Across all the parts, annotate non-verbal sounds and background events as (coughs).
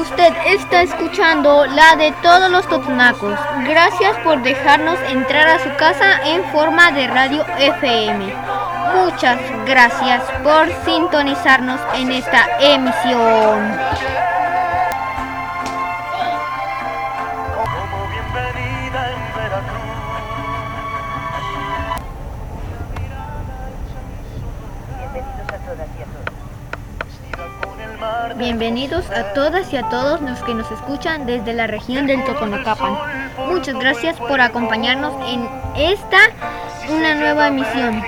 Usted está escuchando la de todos los totonacos. Gracias por dejarnos entrar a su casa en forma de radio FM. Muchas gracias por sintonizarnos en esta emisión. Bienvenidos a todas y a todos los que nos escuchan desde la región del Toconocapan. Muchas gracias por acompañarnos en esta, una nueva emisión.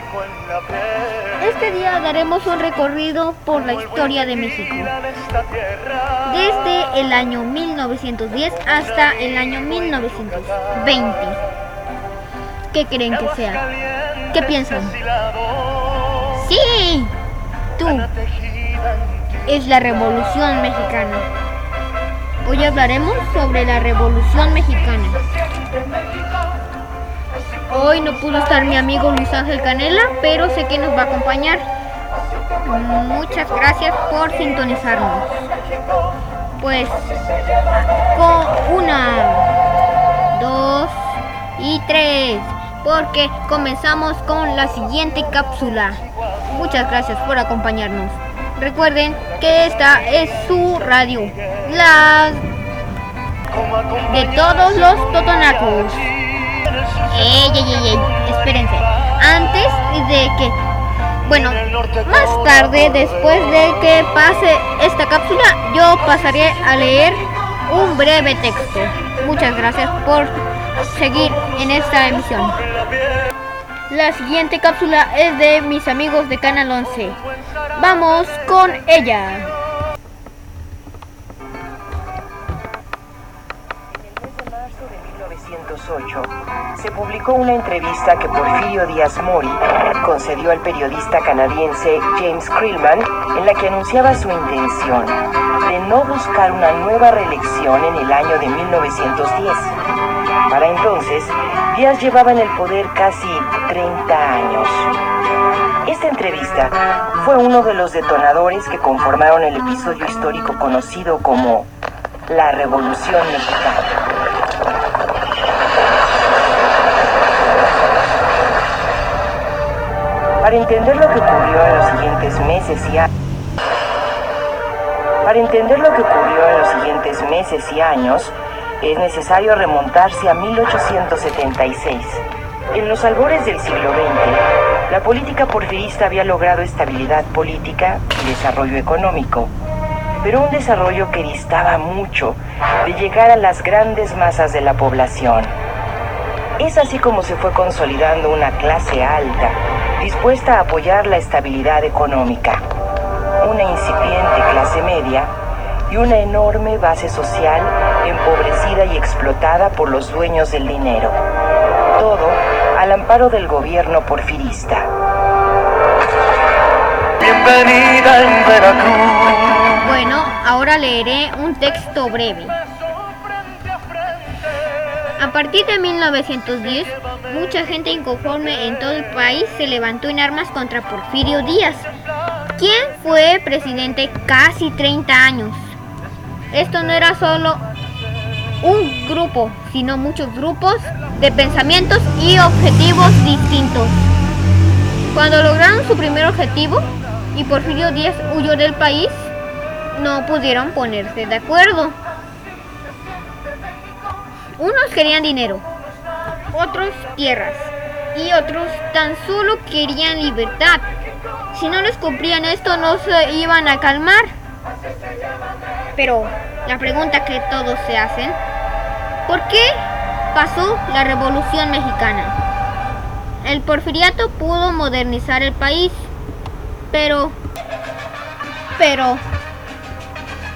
Este día daremos un recorrido por la historia de México. Desde el año 1910 hasta el año 1920. ¿Qué creen que sea? ¿Qué piensan? Sí, tú es la Revolución Mexicana. Hoy hablaremos sobre la Revolución Mexicana. Hoy no pudo estar mi amigo Luis Ángel Canela, pero sé que nos va a acompañar. Muchas gracias por sintonizarnos. Pues con una, dos y tres, porque comenzamos con la siguiente cápsula. Muchas gracias por acompañarnos. Recuerden que esta es su radio, la de todos los totonacos. Ey, ey, ey, espérense. Antes de que, bueno, más tarde, después de que pase esta cápsula, yo pasaré a leer un breve texto. Muchas gracias por seguir en esta emisión. La siguiente cápsula es de mis amigos de Canal 11. Vamos con ella. El mes de marzo de 1908 se publicó una entrevista que Porfirio Díaz Mori concedió al periodista canadiense James Krillman en la que anunciaba su intención de no buscar una nueva reelección en el año de 1910. Para entonces, Díaz llevaba en el poder casi 30 años. Esta entrevista fue uno de los detonadores que conformaron el episodio histórico conocido como la Revolución Mexicana. Para entender lo que ocurrió en los siguientes meses y años, para entender lo que ocurrió en los siguientes meses y años, es necesario remontarse a 1876. En los albores del siglo XX, la política porfirista había logrado estabilidad política y desarrollo económico, pero un desarrollo que distaba mucho de llegar a las grandes masas de la población. Es así como se fue consolidando una clase alta, dispuesta a apoyar la estabilidad económica, una incipiente clase media y una enorme base social empobrecida y explotada por los dueños del dinero. Todo al amparo del gobierno porfirista. Bienvenida en Veracruz. Bueno, ahora leeré un texto breve. A partir de 1910, mucha gente inconforme en todo el país se levantó en armas contra Porfirio Díaz, quien fue presidente casi 30 años. Esto no era solo un grupo, sino muchos grupos de pensamientos y objetivos distintos. Cuando lograron su primer objetivo y Porfirio Díaz huyó del país, no pudieron ponerse de acuerdo. Unos querían dinero, otros tierras y otros tan solo querían libertad. Si no les cumplían esto no se iban a calmar. Pero la pregunta que todos se hacen, ¿por qué pasó la Revolución Mexicana? El porfiriato pudo modernizar el país, pero, pero,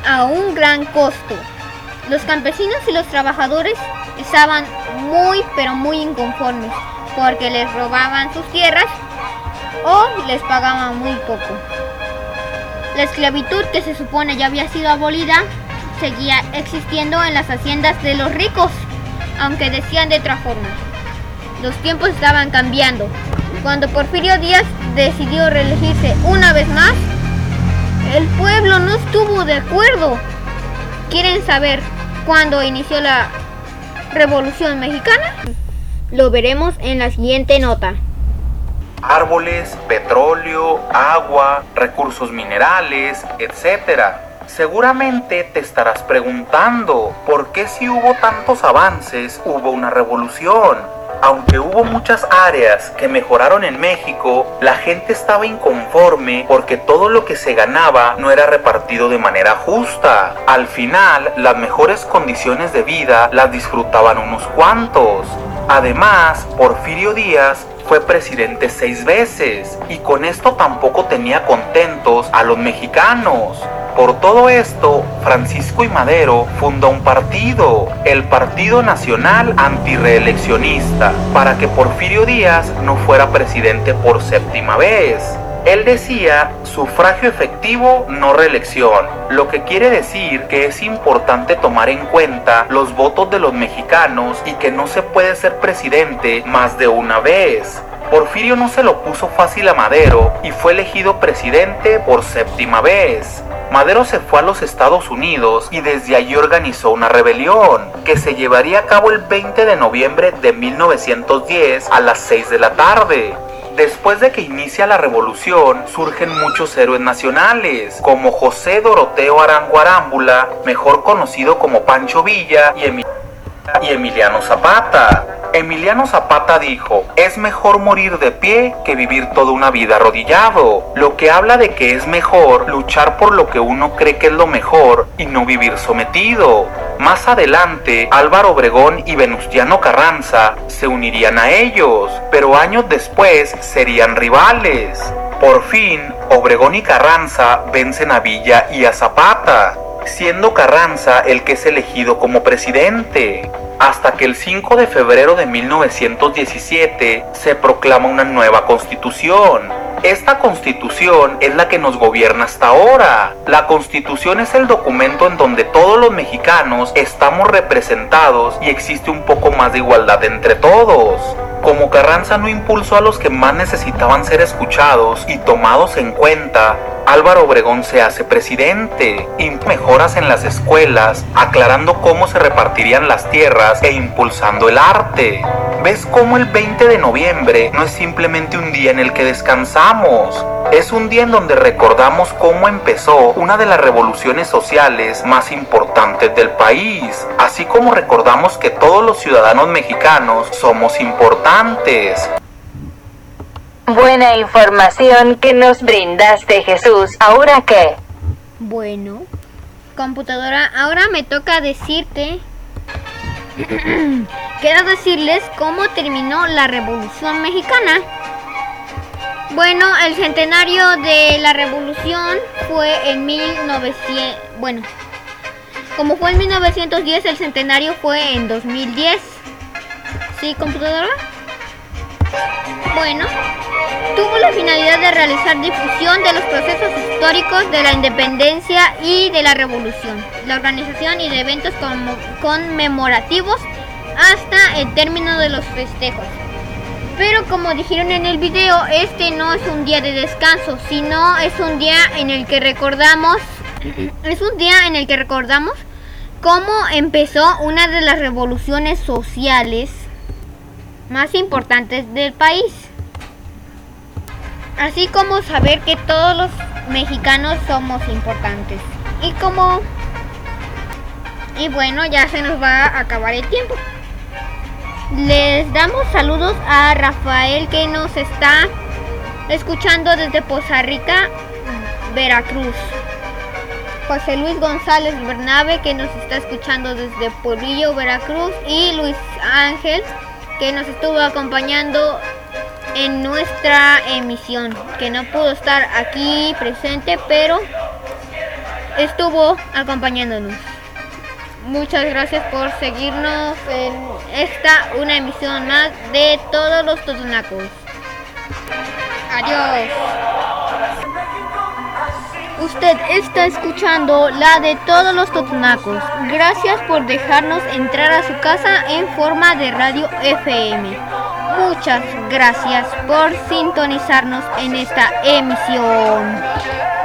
a un gran costo. Los campesinos y los trabajadores estaban muy, pero muy inconformes, porque les robaban sus tierras o les pagaban muy poco. La esclavitud que se supone ya había sido abolida seguía existiendo en las haciendas de los ricos, aunque decían de otra forma. Los tiempos estaban cambiando. Cuando Porfirio Díaz decidió reelegirse una vez más, el pueblo no estuvo de acuerdo. ¿Quieren saber cuándo inició la Revolución Mexicana? Lo veremos en la siguiente nota. Árboles, petróleo, agua, recursos minerales, etc. Seguramente te estarás preguntando, ¿por qué si hubo tantos avances hubo una revolución? Aunque hubo muchas áreas que mejoraron en México, la gente estaba inconforme porque todo lo que se ganaba no era repartido de manera justa. Al final, las mejores condiciones de vida las disfrutaban unos cuantos. Además, Porfirio Díaz fue presidente seis veces y con esto tampoco tenía contentos a los mexicanos. Por todo esto, Francisco y Madero funda un partido, el Partido Nacional Antireeleccionista, para que Porfirio Díaz no fuera presidente por séptima vez. Él decía sufragio efectivo, no reelección, lo que quiere decir que es importante tomar en cuenta los votos de los mexicanos y que no se puede ser presidente más de una vez. Porfirio no se lo puso fácil a Madero y fue elegido presidente por séptima vez. Madero se fue a los Estados Unidos y desde allí organizó una rebelión que se llevaría a cabo el 20 de noviembre de 1910 a las 6 de la tarde. Después de que inicia la revolución, surgen muchos héroes nacionales, como José Doroteo Arango Arámbula, mejor conocido como Pancho Villa, y, y Emiliano Zapata. Emiliano Zapata dijo, es mejor morir de pie que vivir toda una vida arrodillado, lo que habla de que es mejor luchar por lo que uno cree que es lo mejor y no vivir sometido. Más adelante, Álvaro Obregón y Venustiano Carranza se unirían a ellos, pero años después serían rivales. Por fin, Obregón y Carranza vencen a Villa y a Zapata, siendo Carranza el que es elegido como presidente hasta que el 5 de febrero de 1917 se proclama una nueva constitución. Esta constitución es la que nos gobierna hasta ahora. La constitución es el documento en donde todos los mexicanos estamos representados y existe un poco más de igualdad entre todos. Como Carranza no impulsó a los que más necesitaban ser escuchados y tomados en cuenta, Álvaro Obregón se hace presidente, mejoras en las escuelas, aclarando cómo se repartirían las tierras e impulsando el arte. ¿Ves cómo el 20 de noviembre no es simplemente un día en el que descansamos? Es un día en donde recordamos cómo empezó una de las revoluciones sociales más importantes del país, así como recordamos que todos los ciudadanos mexicanos somos importantes. Buena información que nos brindaste Jesús. ¿Ahora qué? Bueno, computadora, ahora me toca decirte... (clears throat) Quiero decirles cómo terminó la Revolución Mexicana. Bueno, el centenario de la revolución fue en 1900... Bueno, como fue en 1910, el centenario fue en 2010. ¿Sí, computadora? Bueno, tuvo la finalidad de realizar difusión de los procesos históricos de la independencia y de la revolución, la organización y de eventos conmemorativos hasta el término de los festejos. Pero como dijeron en el video, este no es un día de descanso, sino es un día en el que recordamos, (coughs) es un día en el que recordamos cómo empezó una de las revoluciones sociales más importantes del país. Así como saber que todos los mexicanos somos importantes. Y como... Y bueno, ya se nos va a acabar el tiempo. Les damos saludos a Rafael que nos está escuchando desde Poza Rica, Veracruz. José Luis González Bernabe que nos está escuchando desde Pueblillo, Veracruz. Y Luis Ángel que nos estuvo acompañando en nuestra emisión, que no pudo estar aquí presente, pero estuvo acompañándonos. Muchas gracias por seguirnos en esta una emisión más de todos los totonacos. Adiós. Usted está escuchando la de todos los totonacos. Gracias por dejarnos entrar a su casa en forma de radio FM. Muchas gracias por sintonizarnos en esta emisión.